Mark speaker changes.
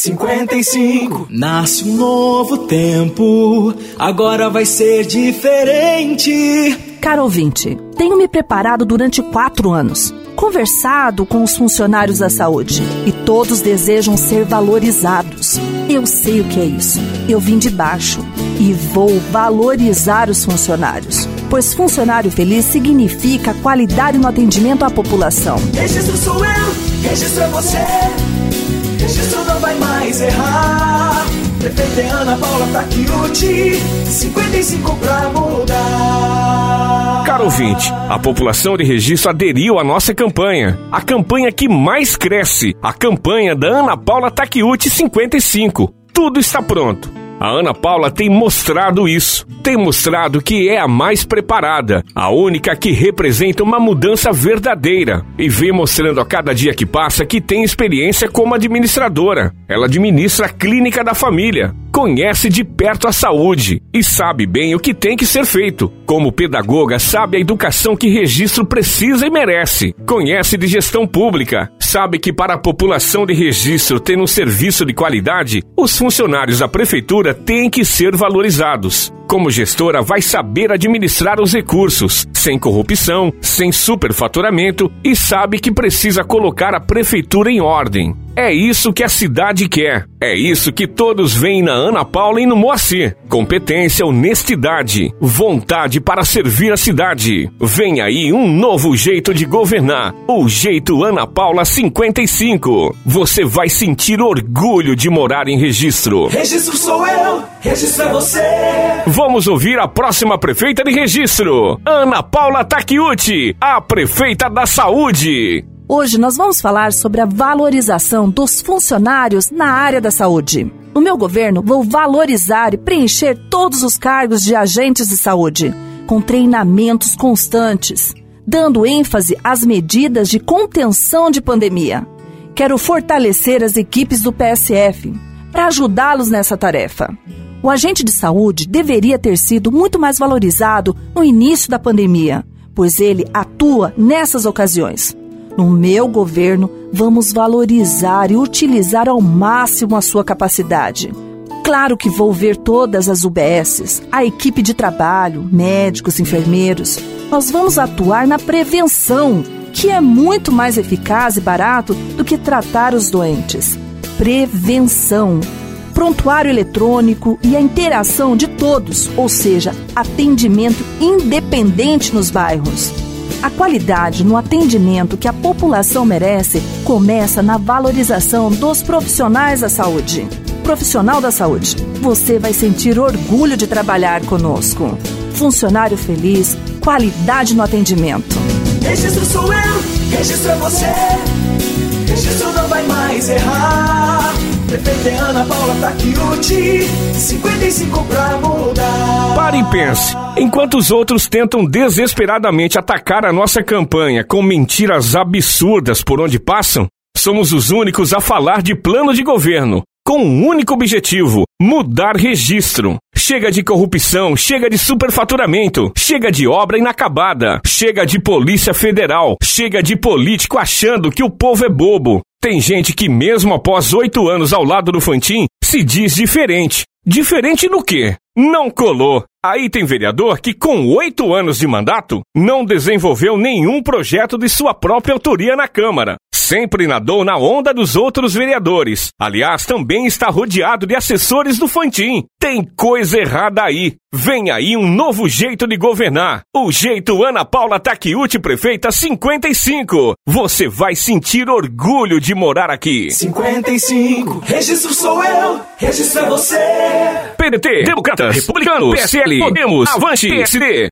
Speaker 1: 55. Nasce um novo tempo, agora vai ser diferente.
Speaker 2: Caro ouvinte, tenho me preparado durante quatro anos, conversado com os funcionários da saúde e todos desejam ser valorizados. Eu sei o que é isso. Eu vim de baixo e vou valorizar os funcionários, pois funcionário feliz significa qualidade no atendimento à população.
Speaker 1: Registro sou eu, registro é você. Registro não vai mais errar. Prefeita é Ana Paula Taquiuti, 55 pra mudar.
Speaker 3: Caro ouvinte, a população de registro aderiu à nossa campanha. A campanha que mais cresce. A campanha da Ana Paula Taquiuti 55. Tudo está pronto. A Ana Paula tem mostrado isso. Tem mostrado que é a mais preparada, a única que representa uma mudança verdadeira. E vem mostrando a cada dia que passa que tem experiência como administradora. Ela administra a clínica da família, conhece de perto a saúde e sabe bem o que tem que ser feito. Como pedagoga, sabe a educação que registro precisa e merece. Conhece de gestão pública, sabe que para a população de registro ter um serviço de qualidade, os funcionários da prefeitura têm que ser valorizados. Como gestora, vai saber administrar os recursos, sem corrupção, sem superfaturamento e sabe que precisa colocar a prefeitura em ordem. É isso que a cidade quer. É isso que todos veem na Ana Paula e no Moacir. Competência, honestidade, vontade para servir a cidade. Vem aí um novo jeito de governar. O jeito Ana Paula 55. Você vai sentir orgulho de morar em registro.
Speaker 1: Registro sou eu, registro é você.
Speaker 3: Vamos ouvir a próxima prefeita de registro, Ana Paula Taquiuti, a prefeita da saúde.
Speaker 2: Hoje nós vamos falar sobre a valorização dos funcionários na área da saúde. No meu governo, vou valorizar e preencher todos os cargos de agentes de saúde, com treinamentos constantes, dando ênfase às medidas de contenção de pandemia. Quero fortalecer as equipes do PSF para ajudá-los nessa tarefa. O agente de saúde deveria ter sido muito mais valorizado no início da pandemia, pois ele atua nessas ocasiões. No meu governo, vamos valorizar e utilizar ao máximo a sua capacidade. Claro que vou ver todas as UBSs, a equipe de trabalho, médicos, enfermeiros. Nós vamos atuar na prevenção, que é muito mais eficaz e barato do que tratar os doentes. Prevenção prontuário eletrônico e a interação de todos, ou seja, atendimento independente nos bairros. A qualidade no atendimento que a população merece começa na valorização dos profissionais da saúde. Profissional da saúde, você vai sentir orgulho de trabalhar conosco. Funcionário feliz, qualidade no atendimento.
Speaker 1: Registro sou eu, registro é você. Registro não vai mais errar. Prefeita é Ana Paula Taquiuti, 55 pra mudar.
Speaker 3: Pare e pense. Enquanto os outros tentam desesperadamente atacar a nossa campanha com mentiras absurdas por onde passam, somos os únicos a falar de plano de governo. Com um único objetivo: mudar registro. Chega de corrupção, chega de superfaturamento, chega de obra inacabada, chega de polícia federal, chega de político achando que o povo é bobo. Tem gente que, mesmo após oito anos ao lado do Fantin, se diz diferente. Diferente no quê? Não colou. Aí tem vereador que, com oito anos de mandato, não desenvolveu nenhum projeto de sua própria autoria na Câmara. Sempre nadou na onda dos outros vereadores. Aliás, também está rodeado de assessores do Fantin. Tem coisa errada aí. Vem aí um novo jeito de governar. O jeito Ana Paula Taquiuti, prefeita 55. Você vai sentir orgulho de morar aqui.
Speaker 1: 55, registro sou eu, registro é você.
Speaker 3: PDT, Democratas, Republicanos, PSL, Podemos, Avante, PSD.